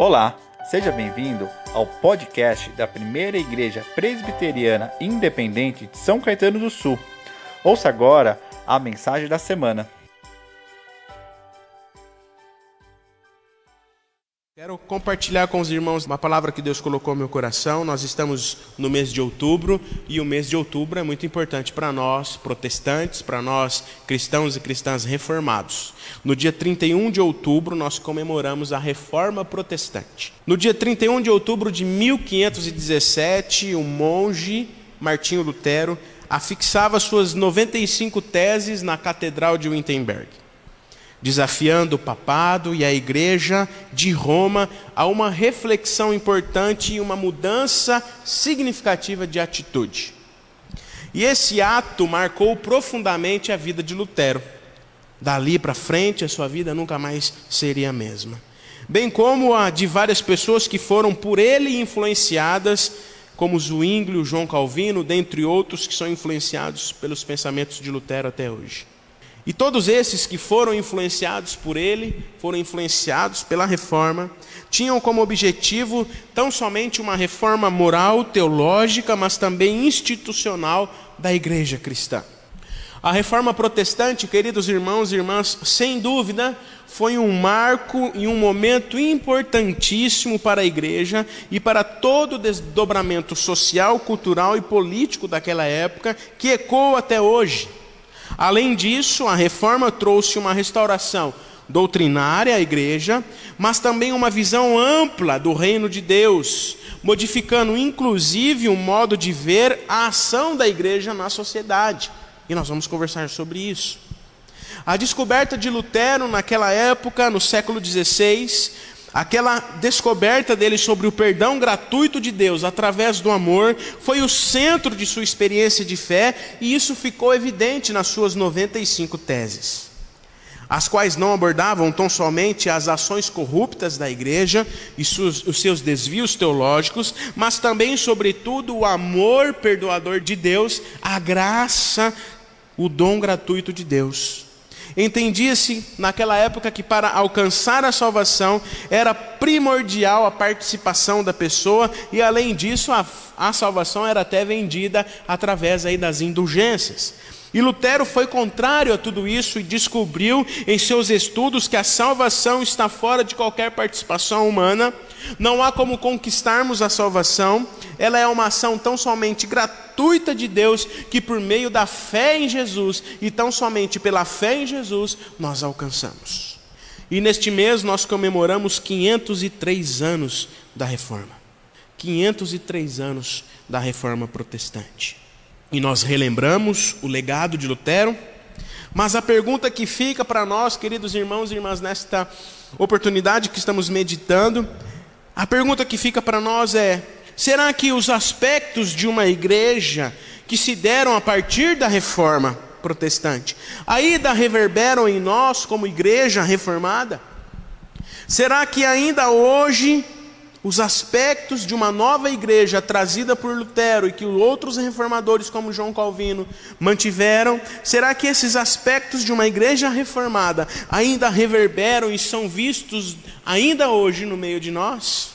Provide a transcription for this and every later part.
Olá, seja bem-vindo ao podcast da primeira igreja presbiteriana independente de São Caetano do Sul. Ouça agora a mensagem da semana. Compartilhar com os irmãos uma palavra que Deus colocou no meu coração. Nós estamos no mês de outubro e o mês de outubro é muito importante para nós, protestantes, para nós, cristãos e cristãs reformados. No dia 31 de outubro, nós comemoramos a Reforma Protestante. No dia 31 de outubro de 1517, o monge Martinho Lutero afixava suas 95 teses na Catedral de Wittenberg desafiando o papado e a igreja de Roma a uma reflexão importante e uma mudança significativa de atitude. E esse ato marcou profundamente a vida de Lutero. Dali para frente, a sua vida nunca mais seria a mesma. Bem como a de várias pessoas que foram por ele influenciadas, como Zwinglio, João Calvino, dentre outros que são influenciados pelos pensamentos de Lutero até hoje. E todos esses que foram influenciados por ele, foram influenciados pela reforma, tinham como objetivo tão somente uma reforma moral, teológica, mas também institucional da igreja cristã. A reforma protestante, queridos irmãos e irmãs, sem dúvida, foi um marco e um momento importantíssimo para a igreja e para todo o desdobramento social, cultural e político daquela época, que ecoa até hoje. Além disso, a reforma trouxe uma restauração doutrinária à igreja, mas também uma visão ampla do reino de Deus, modificando inclusive o modo de ver a ação da igreja na sociedade. E nós vamos conversar sobre isso. A descoberta de Lutero naquela época, no século XVI, Aquela descoberta dele sobre o perdão gratuito de Deus através do amor foi o centro de sua experiência de fé e isso ficou evidente nas suas 95 teses, as quais não abordavam tão somente as ações corruptas da igreja e os seus desvios teológicos, mas também, sobretudo, o amor perdoador de Deus, a graça, o dom gratuito de Deus. Entendia-se naquela época que para alcançar a salvação era primordial a participação da pessoa e além disso a, a salvação era até vendida através aí das indulgências. E Lutero foi contrário a tudo isso e descobriu em seus estudos que a salvação está fora de qualquer participação humana, não há como conquistarmos a salvação, ela é uma ação tão somente gratuita de Deus que por meio da fé em Jesus e tão somente pela fé em Jesus nós alcançamos. E neste mês nós comemoramos 503 anos da reforma. 503 anos da reforma protestante e nós relembramos o legado de Lutero, mas a pergunta que fica para nós, queridos irmãos e irmãs, nesta oportunidade que estamos meditando, a pergunta que fica para nós é: será que os aspectos de uma igreja que se deram a partir da reforma protestante ainda reverberam em nós como igreja reformada? Será que ainda hoje os aspectos de uma nova igreja trazida por Lutero e que outros reformadores como João Calvino mantiveram, será que esses aspectos de uma igreja reformada ainda reverberam e são vistos ainda hoje no meio de nós?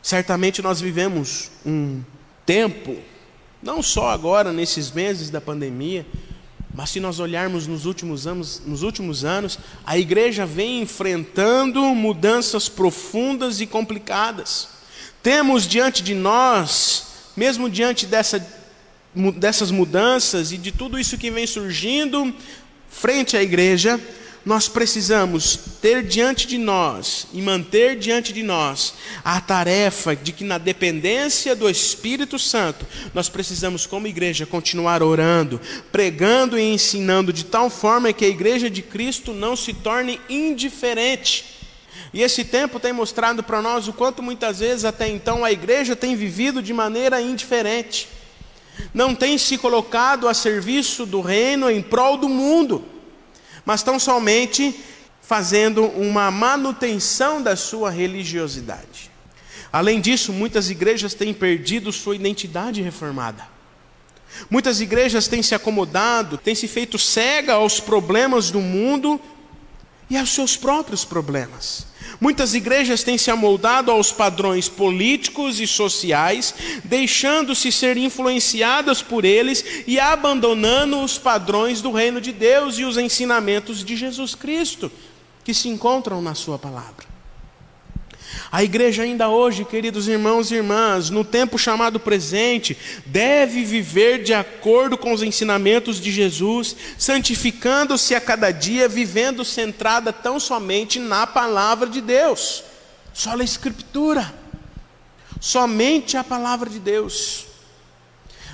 Certamente nós vivemos um tempo, não só agora nesses meses da pandemia, mas se nós olharmos nos últimos anos, nos últimos anos, a igreja vem enfrentando mudanças profundas e complicadas. Temos diante de nós, mesmo diante dessa, dessas mudanças e de tudo isso que vem surgindo frente à igreja, nós precisamos ter diante de nós e manter diante de nós a tarefa de que, na dependência do Espírito Santo, nós precisamos, como igreja, continuar orando, pregando e ensinando de tal forma que a igreja de Cristo não se torne indiferente. E esse tempo tem mostrado para nós o quanto muitas vezes até então a igreja tem vivido de maneira indiferente, não tem se colocado a serviço do reino em prol do mundo mas tão somente fazendo uma manutenção da sua religiosidade. Além disso, muitas igrejas têm perdido sua identidade reformada. Muitas igrejas têm se acomodado, têm se feito cega aos problemas do mundo e aos seus próprios problemas. Muitas igrejas têm se amoldado aos padrões políticos e sociais, deixando-se ser influenciadas por eles e abandonando os padrões do reino de Deus e os ensinamentos de Jesus Cristo, que se encontram na Sua palavra. A igreja, ainda hoje, queridos irmãos e irmãs, no tempo chamado presente, deve viver de acordo com os ensinamentos de Jesus, santificando-se a cada dia, vivendo centrada tão somente na palavra de Deus. Só a Escritura, somente a palavra de Deus.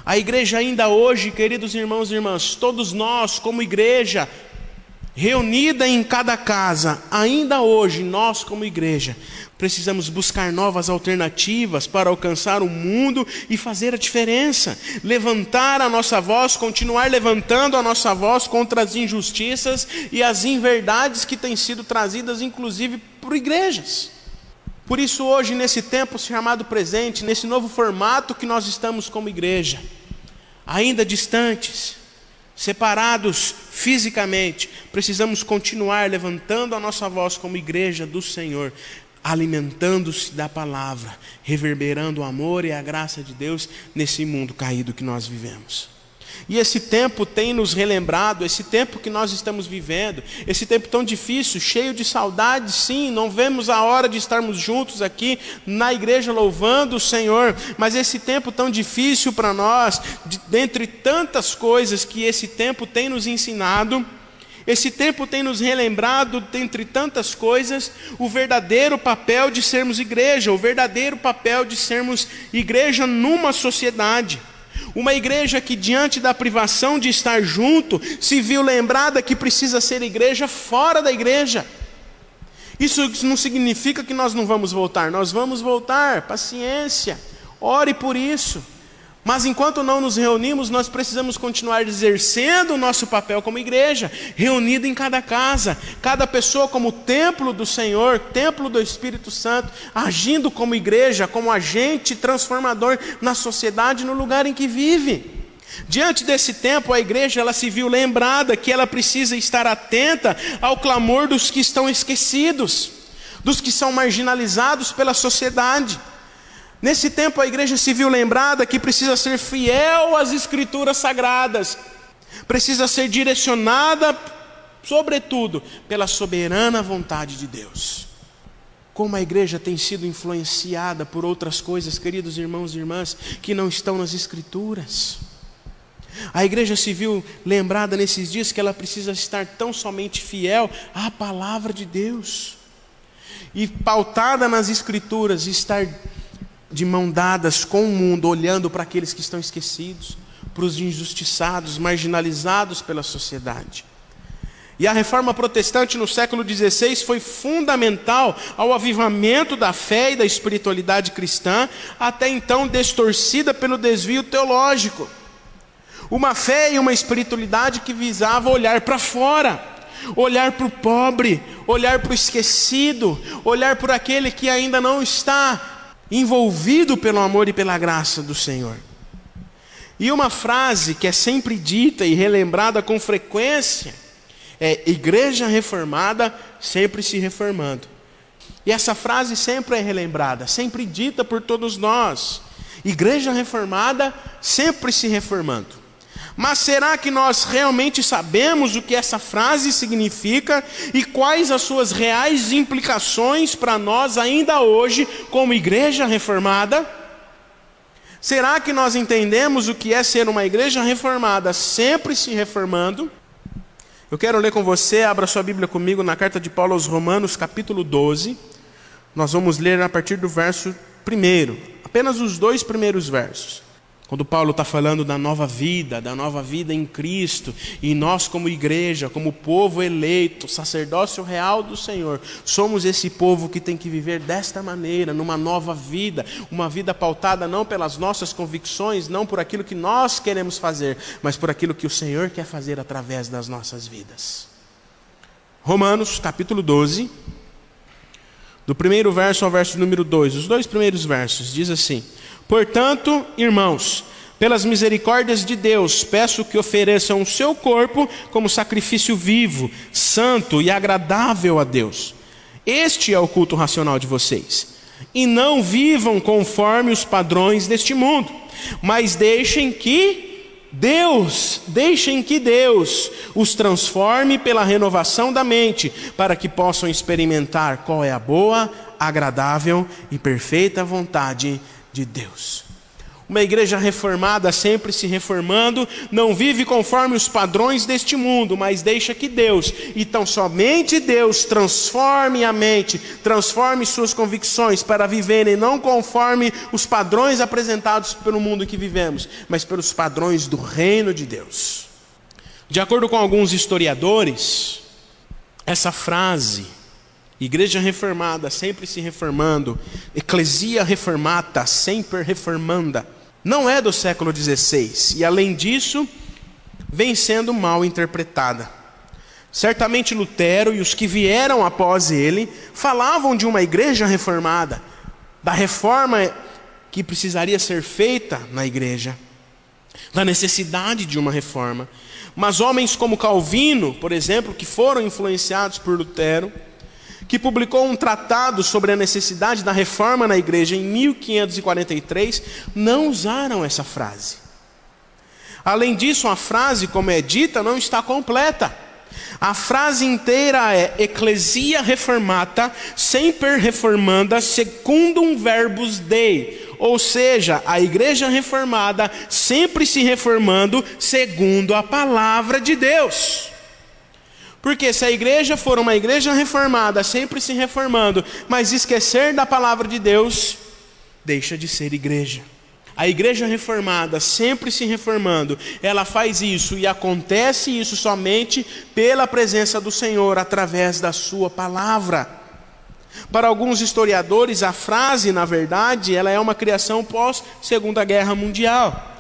A igreja, ainda hoje, queridos irmãos e irmãs, todos nós, como igreja, reunida em cada casa, ainda hoje, nós, como igreja, precisamos buscar novas alternativas para alcançar o mundo e fazer a diferença. Levantar a nossa voz, continuar levantando a nossa voz contra as injustiças e as inverdades que têm sido trazidas, inclusive, por igrejas. Por isso, hoje, nesse tempo chamado presente, nesse novo formato que nós estamos como igreja, ainda distantes, separados fisicamente, precisamos continuar levantando a nossa voz como igreja do Senhor, alimentando-se da palavra, reverberando o amor e a graça de Deus nesse mundo caído que nós vivemos. E esse tempo tem nos relembrado, esse tempo que nós estamos vivendo, esse tempo tão difícil, cheio de saudade, sim, não vemos a hora de estarmos juntos aqui na igreja louvando o Senhor, mas esse tempo tão difícil para nós, de, dentre tantas coisas que esse tempo tem nos ensinado, esse tempo tem nos relembrado, dentre tantas coisas, o verdadeiro papel de sermos igreja, o verdadeiro papel de sermos igreja numa sociedade. Uma igreja que, diante da privação de estar junto, se viu lembrada que precisa ser igreja fora da igreja. Isso não significa que nós não vamos voltar, nós vamos voltar, paciência, ore por isso. Mas enquanto não nos reunimos, nós precisamos continuar exercendo o nosso papel como igreja, reunido em cada casa, cada pessoa como templo do Senhor, templo do Espírito Santo, agindo como igreja, como agente transformador na sociedade, no lugar em que vive. Diante desse tempo, a igreja ela se viu lembrada que ela precisa estar atenta ao clamor dos que estão esquecidos, dos que são marginalizados pela sociedade. Nesse tempo a igreja se viu lembrada que precisa ser fiel às escrituras sagradas, precisa ser direcionada, sobretudo, pela soberana vontade de Deus. Como a igreja tem sido influenciada por outras coisas, queridos irmãos e irmãs, que não estão nas escrituras. A igreja se viu lembrada nesses dias que ela precisa estar tão somente fiel à palavra de Deus e pautada nas escrituras, estar de mão dadas com o mundo, olhando para aqueles que estão esquecidos, para os injustiçados, marginalizados pela sociedade. E a reforma protestante no século XVI foi fundamental ao avivamento da fé e da espiritualidade cristã, até então distorcida pelo desvio teológico. Uma fé e uma espiritualidade que visava olhar para fora, olhar para o pobre, olhar para o esquecido, olhar por aquele que ainda não está envolvido pelo amor e pela graça do Senhor. E uma frase que é sempre dita e relembrada com frequência é: Igreja reformada sempre se reformando. E essa frase sempre é relembrada, sempre dita por todos nós. Igreja reformada sempre se reformando. Mas será que nós realmente sabemos o que essa frase significa e quais as suas reais implicações para nós ainda hoje, como igreja reformada? Será que nós entendemos o que é ser uma igreja reformada, sempre se reformando? Eu quero ler com você, abra sua Bíblia comigo na carta de Paulo aos Romanos, capítulo 12. Nós vamos ler a partir do verso primeiro, apenas os dois primeiros versos. Quando Paulo está falando da nova vida, da nova vida em Cristo, e nós, como igreja, como povo eleito, sacerdócio real do Senhor, somos esse povo que tem que viver desta maneira, numa nova vida, uma vida pautada não pelas nossas convicções, não por aquilo que nós queremos fazer, mas por aquilo que o Senhor quer fazer através das nossas vidas. Romanos, capítulo 12, do primeiro verso ao verso número 2, os dois primeiros versos, diz assim. Portanto, irmãos, pelas misericórdias de Deus, peço que ofereçam o seu corpo como sacrifício vivo, santo e agradável a Deus. Este é o culto racional de vocês. E não vivam conforme os padrões deste mundo, mas deixem que Deus, deixem que Deus os transforme pela renovação da mente, para que possam experimentar qual é a boa, agradável e perfeita vontade de Deus. Uma igreja reformada, sempre se reformando, não vive conforme os padrões deste mundo, mas deixa que Deus, e tão somente Deus, transforme a mente, transforme suas convicções para viverem não conforme os padrões apresentados pelo mundo que vivemos, mas pelos padrões do reino de Deus. De acordo com alguns historiadores, essa frase, Igreja reformada, sempre se reformando, Eclesia reformata, sempre reformanda, não é do século XVI e, além disso, vem sendo mal interpretada. Certamente Lutero e os que vieram após ele falavam de uma igreja reformada, da reforma que precisaria ser feita na igreja, da necessidade de uma reforma. Mas homens como Calvino, por exemplo, que foram influenciados por Lutero, que publicou um tratado sobre a necessidade da reforma na igreja em 1543, não usaram essa frase. Além disso, a frase, como é dita, não está completa. A frase inteira é Ecclesia reformata, semper reformanda, secundum verbus Dei. Ou seja, a igreja reformada sempre se reformando segundo a palavra de Deus. Porque se a igreja for uma igreja reformada, sempre se reformando, mas esquecer da palavra de Deus, deixa de ser igreja. A igreja reformada, sempre se reformando, ela faz isso e acontece isso somente pela presença do Senhor através da sua palavra. Para alguns historiadores, a frase, na verdade, ela é uma criação pós Segunda Guerra Mundial,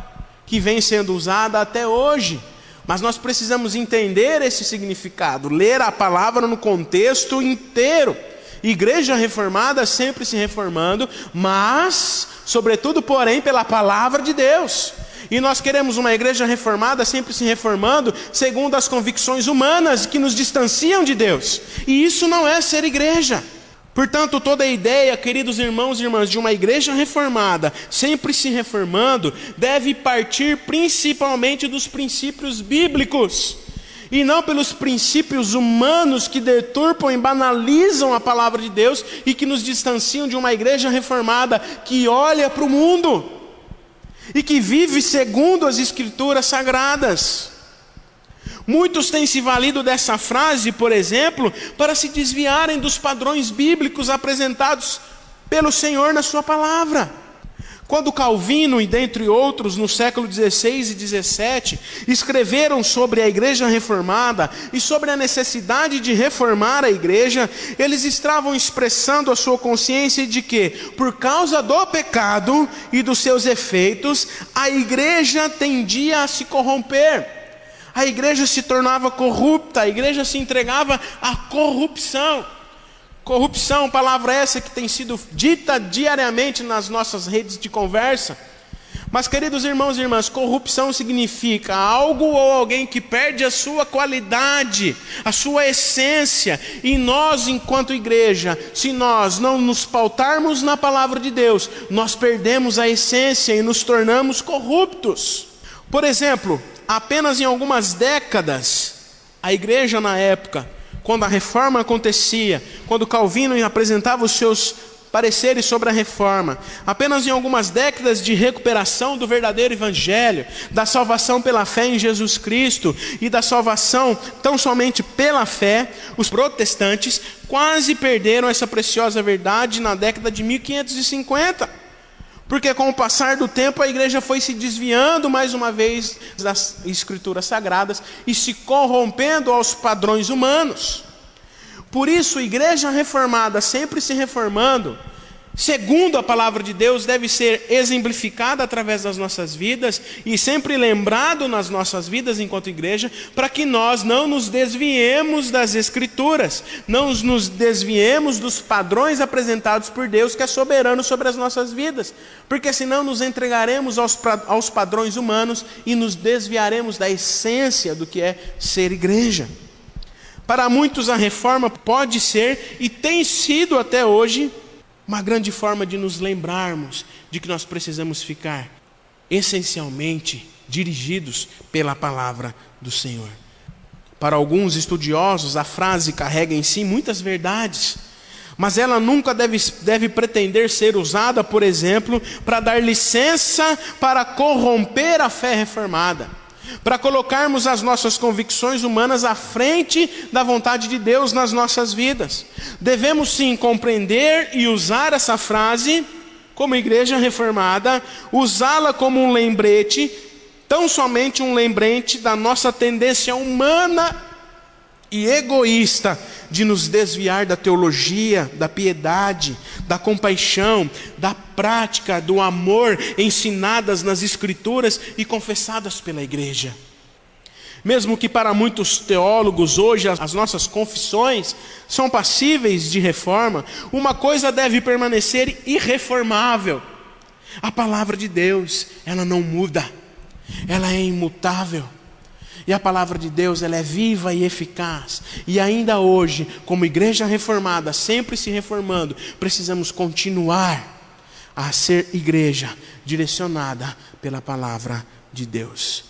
que vem sendo usada até hoje mas nós precisamos entender esse significado, ler a palavra no contexto inteiro. Igreja reformada sempre se reformando, mas, sobretudo, porém, pela palavra de Deus. E nós queremos uma igreja reformada sempre se reformando segundo as convicções humanas que nos distanciam de Deus. E isso não é ser igreja. Portanto, toda a ideia, queridos irmãos e irmãs, de uma igreja reformada, sempre se reformando, deve partir principalmente dos princípios bíblicos, e não pelos princípios humanos que deturpam e banalizam a palavra de Deus e que nos distanciam de uma igreja reformada que olha para o mundo e que vive segundo as escrituras sagradas. Muitos têm se valido dessa frase, por exemplo, para se desviarem dos padrões bíblicos apresentados pelo Senhor na Sua palavra. Quando Calvino, e dentre outros, no século XVI e XVII, escreveram sobre a igreja reformada e sobre a necessidade de reformar a igreja, eles estavam expressando a sua consciência de que, por causa do pecado e dos seus efeitos, a igreja tendia a se corromper a igreja se tornava corrupta, a igreja se entregava à corrupção. Corrupção, palavra essa que tem sido dita diariamente nas nossas redes de conversa. Mas, queridos irmãos e irmãs, corrupção significa algo ou alguém que perde a sua qualidade, a sua essência. E nós, enquanto igreja, se nós não nos pautarmos na palavra de Deus, nós perdemos a essência e nos tornamos corruptos. Por exemplo, apenas em algumas décadas, a igreja na época, quando a reforma acontecia, quando Calvino apresentava os seus pareceres sobre a reforma, apenas em algumas décadas de recuperação do verdadeiro evangelho, da salvação pela fé em Jesus Cristo e da salvação tão somente pela fé, os protestantes quase perderam essa preciosa verdade na década de 1550. Porque com o passar do tempo a igreja foi se desviando mais uma vez das escrituras sagradas e se corrompendo aos padrões humanos. Por isso, a igreja reformada, sempre se reformando, segundo a palavra de Deus, deve ser exemplificada através das nossas vidas e sempre lembrado nas nossas vidas enquanto igreja, para que nós não nos desviemos das Escrituras, não nos desviemos dos padrões apresentados por Deus, que é soberano sobre as nossas vidas, porque senão nos entregaremos aos, aos padrões humanos e nos desviaremos da essência do que é ser igreja. Para muitos, a reforma pode ser e tem sido até hoje uma grande forma de nos lembrarmos de que nós precisamos ficar essencialmente dirigidos pela palavra do Senhor. Para alguns estudiosos, a frase carrega em si muitas verdades, mas ela nunca deve, deve pretender ser usada, por exemplo, para dar licença para corromper a fé reformada para colocarmos as nossas convicções humanas à frente da vontade de Deus nas nossas vidas. Devemos sim compreender e usar essa frase como igreja reformada, usá-la como um lembrete, tão somente um lembrete da nossa tendência humana e egoísta de nos desviar da teologia, da piedade, da compaixão, da prática, do amor ensinadas nas Escrituras e confessadas pela igreja. Mesmo que para muitos teólogos hoje as nossas confissões são passíveis de reforma, uma coisa deve permanecer irreformável: a palavra de Deus, ela não muda, ela é imutável. E a palavra de Deus, ela é viva e eficaz. E ainda hoje, como igreja reformada, sempre se reformando, precisamos continuar a ser igreja direcionada pela palavra de Deus.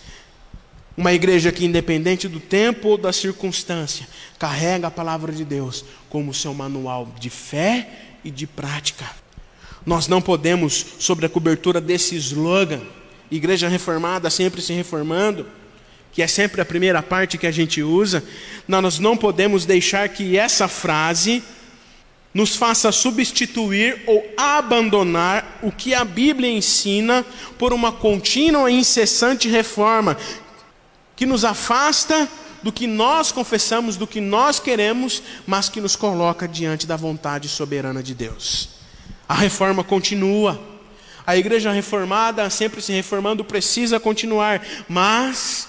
Uma igreja que, independente do tempo ou da circunstância, carrega a palavra de Deus como seu manual de fé e de prática. Nós não podemos, sobre a cobertura desse slogan, Igreja Reformada sempre se reformando, que é sempre a primeira parte que a gente usa, nós não podemos deixar que essa frase nos faça substituir ou abandonar o que a Bíblia ensina por uma contínua e incessante reforma que nos afasta do que nós confessamos, do que nós queremos, mas que nos coloca diante da vontade soberana de Deus. A reforma continua. A igreja reformada, sempre se reformando, precisa continuar, mas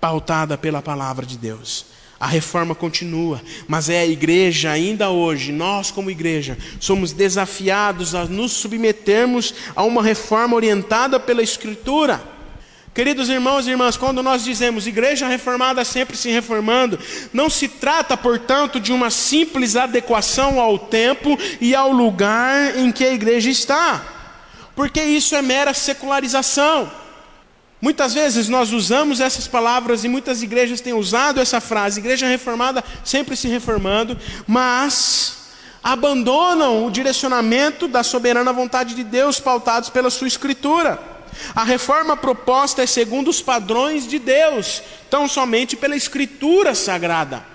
pautada pela palavra de Deus. A reforma continua, mas é a igreja, ainda hoje, nós como igreja, somos desafiados a nos submetermos a uma reforma orientada pela Escritura. Queridos irmãos e irmãs, quando nós dizemos igreja reformada sempre se reformando, não se trata, portanto, de uma simples adequação ao tempo e ao lugar em que a igreja está, porque isso é mera secularização. Muitas vezes nós usamos essas palavras e muitas igrejas têm usado essa frase, igreja reformada sempre se reformando, mas abandonam o direcionamento da soberana vontade de Deus pautados pela sua escritura. A reforma proposta é segundo os padrões de Deus, tão somente pela escritura sagrada.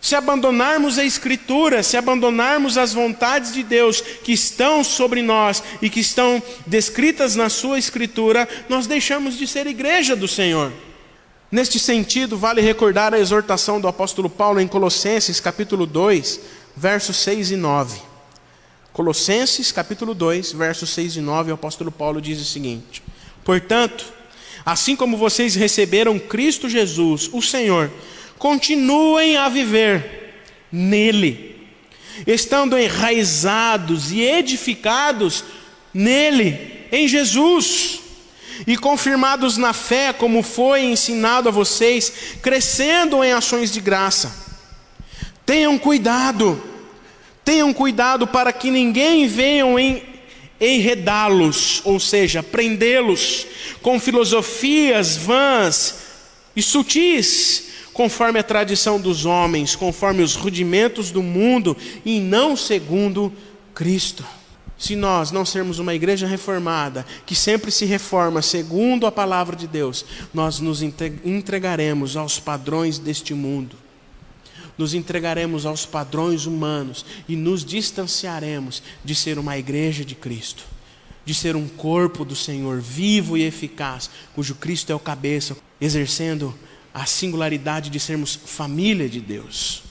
Se abandonarmos a Escritura, se abandonarmos as vontades de Deus que estão sobre nós e que estão descritas na Sua Escritura, nós deixamos de ser igreja do Senhor. Neste sentido, vale recordar a exortação do apóstolo Paulo em Colossenses, capítulo 2, versos 6 e 9. Colossenses, capítulo 2, versos 6 e 9, o apóstolo Paulo diz o seguinte: Portanto, assim como vocês receberam Cristo Jesus, o Senhor, continuem a viver nele, estando enraizados e edificados nele, em Jesus, e confirmados na fé, como foi ensinado a vocês, crescendo em ações de graça. Tenham cuidado, tenham cuidado para que ninguém venham em enredá-los, ou seja, prendê-los com filosofias vãs e sutis, conforme a tradição dos homens, conforme os rudimentos do mundo e não segundo Cristo. Se nós não sermos uma igreja reformada, que sempre se reforma segundo a palavra de Deus, nós nos entregaremos aos padrões deste mundo, nos entregaremos aos padrões humanos e nos distanciaremos de ser uma igreja de Cristo, de ser um corpo do Senhor vivo e eficaz, cujo Cristo é o cabeça, exercendo a singularidade de sermos família de Deus.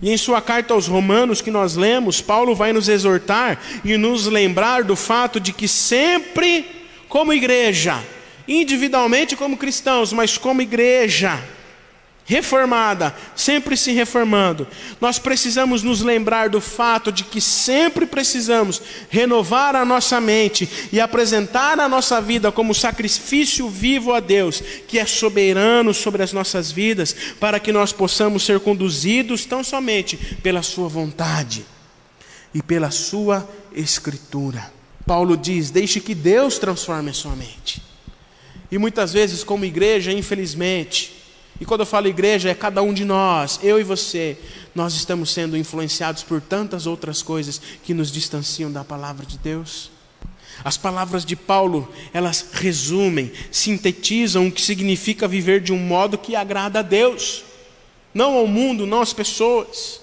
E em sua carta aos Romanos que nós lemos, Paulo vai nos exortar e nos lembrar do fato de que sempre, como igreja, individualmente como cristãos, mas como igreja, reformada, sempre se reformando, nós precisamos nos lembrar do fato de que sempre precisamos renovar a nossa mente e apresentar a nossa vida como sacrifício vivo a Deus, que é soberano sobre as nossas vidas, para que nós possamos ser conduzidos tão somente pela Sua vontade e pela Sua Escritura. Paulo diz: Deixe que Deus transforme a sua mente. E muitas vezes, como igreja, infelizmente, e quando eu falo igreja, é cada um de nós, eu e você, nós estamos sendo influenciados por tantas outras coisas que nos distanciam da palavra de Deus. As palavras de Paulo, elas resumem, sintetizam o que significa viver de um modo que agrada a Deus, não ao mundo, não às pessoas,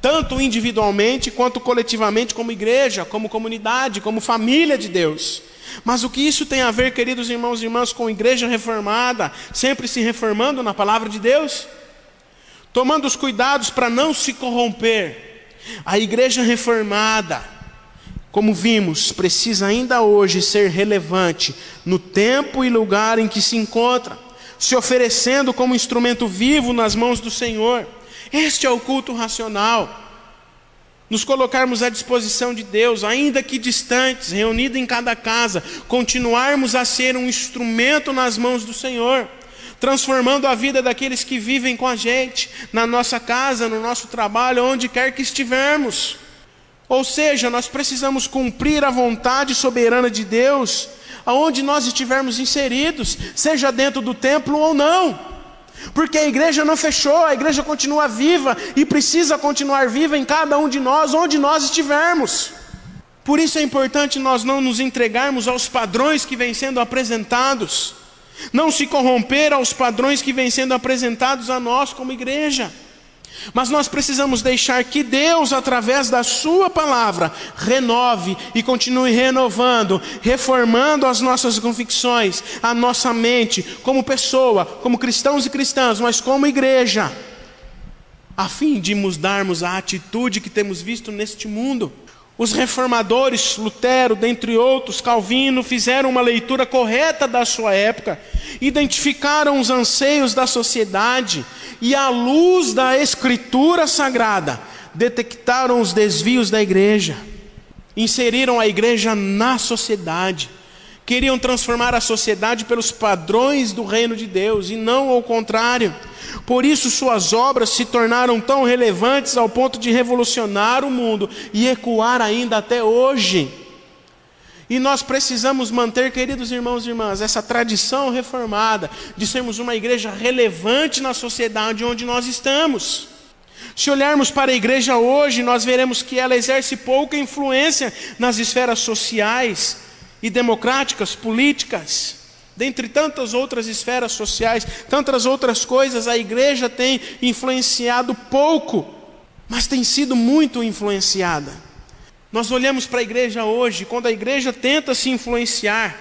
tanto individualmente quanto coletivamente, como igreja, como comunidade, como família de Deus. Mas o que isso tem a ver, queridos irmãos e irmãs, com igreja reformada, sempre se reformando na palavra de Deus? Tomando os cuidados para não se corromper. A igreja reformada, como vimos, precisa ainda hoje ser relevante no tempo e lugar em que se encontra, se oferecendo como instrumento vivo nas mãos do Senhor. Este é o culto racional nos colocarmos à disposição de Deus, ainda que distantes, reunidos em cada casa, continuarmos a ser um instrumento nas mãos do Senhor, transformando a vida daqueles que vivem com a gente, na nossa casa, no nosso trabalho, onde quer que estivermos. Ou seja, nós precisamos cumprir a vontade soberana de Deus, aonde nós estivermos inseridos, seja dentro do templo ou não. Porque a igreja não fechou, a igreja continua viva e precisa continuar viva em cada um de nós, onde nós estivermos. Por isso é importante nós não nos entregarmos aos padrões que vêm sendo apresentados, não se corromper aos padrões que vêm sendo apresentados a nós como igreja. Mas nós precisamos deixar que Deus, através da Sua palavra, renove e continue renovando, reformando as nossas convicções, a nossa mente, como pessoa, como cristãos e cristãs, mas como igreja, a fim de mudarmos a atitude que temos visto neste mundo. Os reformadores, Lutero, dentre outros, Calvino, fizeram uma leitura correta da sua época, identificaram os anseios da sociedade e, à luz da Escritura Sagrada, detectaram os desvios da igreja, inseriram a igreja na sociedade, queriam transformar a sociedade pelos padrões do reino de Deus e não ao contrário. Por isso, suas obras se tornaram tão relevantes ao ponto de revolucionar o mundo e ecoar ainda até hoje. E nós precisamos manter, queridos irmãos e irmãs, essa tradição reformada de sermos uma igreja relevante na sociedade onde nós estamos. Se olharmos para a igreja hoje, nós veremos que ela exerce pouca influência nas esferas sociais e democráticas, políticas. Dentre tantas outras esferas sociais, tantas outras coisas, a igreja tem influenciado pouco, mas tem sido muito influenciada. Nós olhamos para a igreja hoje, quando a igreja tenta se influenciar,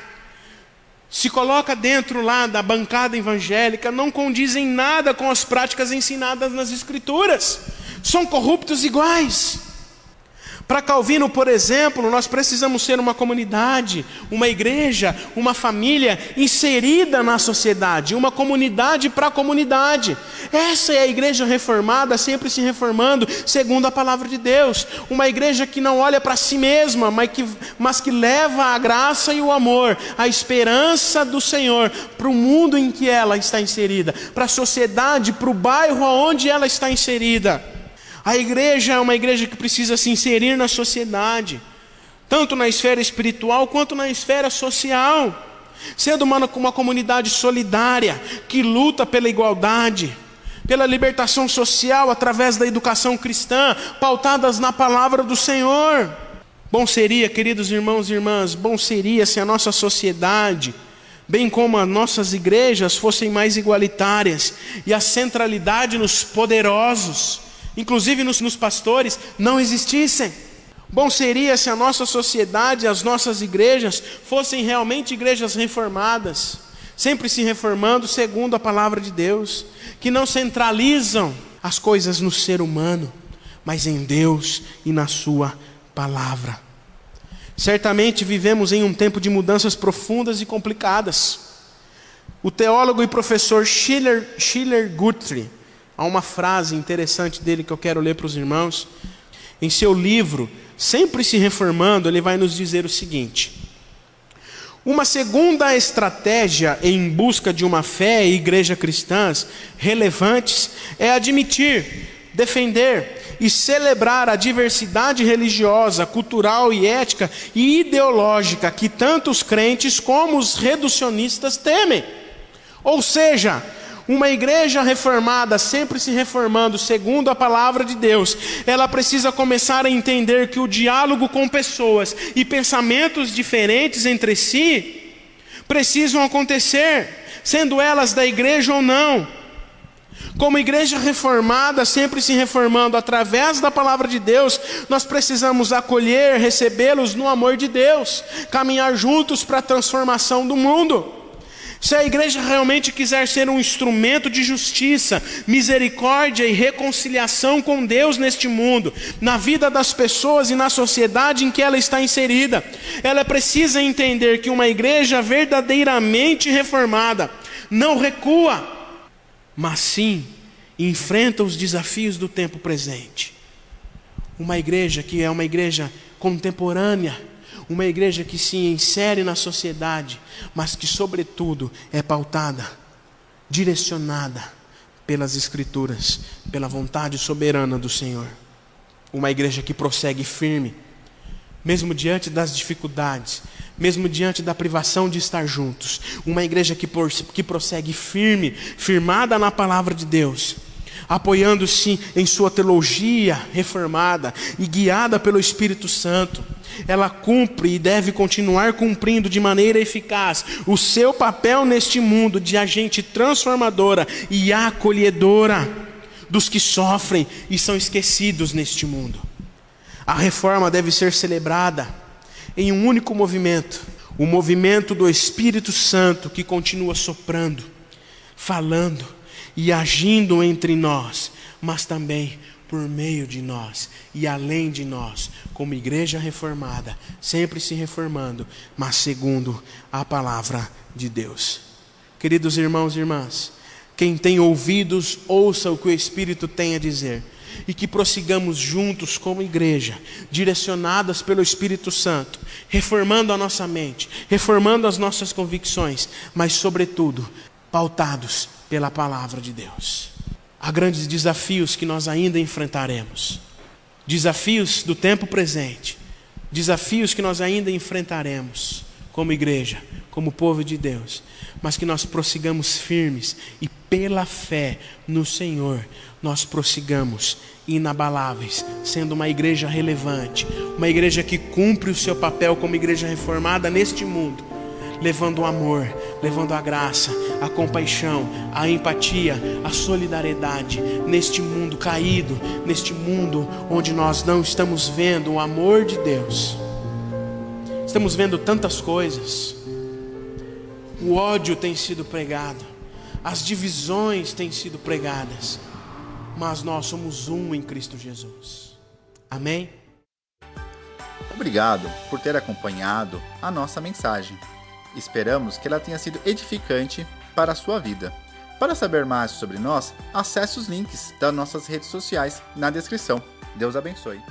se coloca dentro lá da bancada evangélica, não condizem nada com as práticas ensinadas nas Escrituras, são corruptos iguais. Para Calvino, por exemplo, nós precisamos ser uma comunidade, uma igreja, uma família inserida na sociedade, uma comunidade para a comunidade. Essa é a igreja reformada, sempre se reformando, segundo a palavra de Deus. Uma igreja que não olha para si mesma, mas que, mas que leva a graça e o amor, a esperança do Senhor para o mundo em que ela está inserida, para a sociedade, para o bairro onde ela está inserida. A igreja é uma igreja que precisa se inserir na sociedade, tanto na esfera espiritual quanto na esfera social, sendo uma, uma comunidade solidária que luta pela igualdade, pela libertação social através da educação cristã, pautadas na palavra do Senhor. Bom seria, queridos irmãos e irmãs, bom seria se a nossa sociedade, bem como as nossas igrejas, fossem mais igualitárias e a centralidade nos poderosos inclusive nos, nos pastores, não existissem. Bom seria se a nossa sociedade, as nossas igrejas, fossem realmente igrejas reformadas, sempre se reformando segundo a palavra de Deus, que não centralizam as coisas no ser humano, mas em Deus e na Sua palavra. Certamente vivemos em um tempo de mudanças profundas e complicadas. O teólogo e professor Schiller, Schiller Guthrie, há uma frase interessante dele que eu quero ler para os irmãos. Em seu livro, Sempre se Reformando, ele vai nos dizer o seguinte: uma segunda estratégia em busca de uma fé e igreja cristãs relevantes é admitir, defender e celebrar a diversidade religiosa, cultural e ética e ideológica que tanto os crentes como os reducionistas temem. Ou seja, uma igreja reformada, sempre se reformando segundo a palavra de Deus, ela precisa começar a entender que o diálogo com pessoas e pensamentos diferentes entre si precisam acontecer, sendo elas da igreja ou não. Como igreja reformada, sempre se reformando através da palavra de Deus, nós precisamos acolher, recebê-los no amor de Deus, caminhar juntos para a transformação do mundo. Se a igreja realmente quiser ser um instrumento de justiça, misericórdia e reconciliação com Deus neste mundo, na vida das pessoas e na sociedade em que ela está inserida, ela precisa entender que uma igreja verdadeiramente reformada não recua, mas sim enfrenta os desafios do tempo presente. Uma igreja que é uma igreja contemporânea, uma igreja que se insere na sociedade, mas que, sobretudo, é pautada, direcionada pelas Escrituras, pela vontade soberana do Senhor. Uma igreja que prossegue firme, mesmo diante das dificuldades, mesmo diante da privação de estar juntos. Uma igreja que, que prossegue firme, firmada na palavra de Deus apoiando-se em sua teologia reformada e guiada pelo Espírito Santo, ela cumpre e deve continuar cumprindo de maneira eficaz o seu papel neste mundo de agente transformadora e acolhedora dos que sofrem e são esquecidos neste mundo. A reforma deve ser celebrada em um único movimento, o movimento do Espírito Santo que continua soprando, falando e agindo entre nós, mas também por meio de nós e além de nós, como igreja reformada, sempre se reformando, mas segundo a palavra de Deus. Queridos irmãos e irmãs, quem tem ouvidos, ouça o que o Espírito tem a dizer. E que prossigamos juntos como igreja, direcionadas pelo Espírito Santo, reformando a nossa mente, reformando as nossas convicções, mas, sobretudo, pautados pela palavra de Deus. Há grandes desafios que nós ainda enfrentaremos. Desafios do tempo presente. Desafios que nós ainda enfrentaremos como igreja, como povo de Deus, mas que nós prossigamos firmes e pela fé no Senhor, nós prossigamos inabaláveis, sendo uma igreja relevante, uma igreja que cumpre o seu papel como igreja reformada neste mundo, levando o amor, levando a graça, a compaixão, a empatia, a solidariedade neste mundo caído, neste mundo onde nós não estamos vendo o amor de Deus. Estamos vendo tantas coisas. O ódio tem sido pregado, as divisões têm sido pregadas, mas nós somos um em Cristo Jesus. Amém? Obrigado por ter acompanhado a nossa mensagem. Esperamos que ela tenha sido edificante para a sua vida. Para saber mais sobre nós, acesse os links das nossas redes sociais na descrição. Deus abençoe.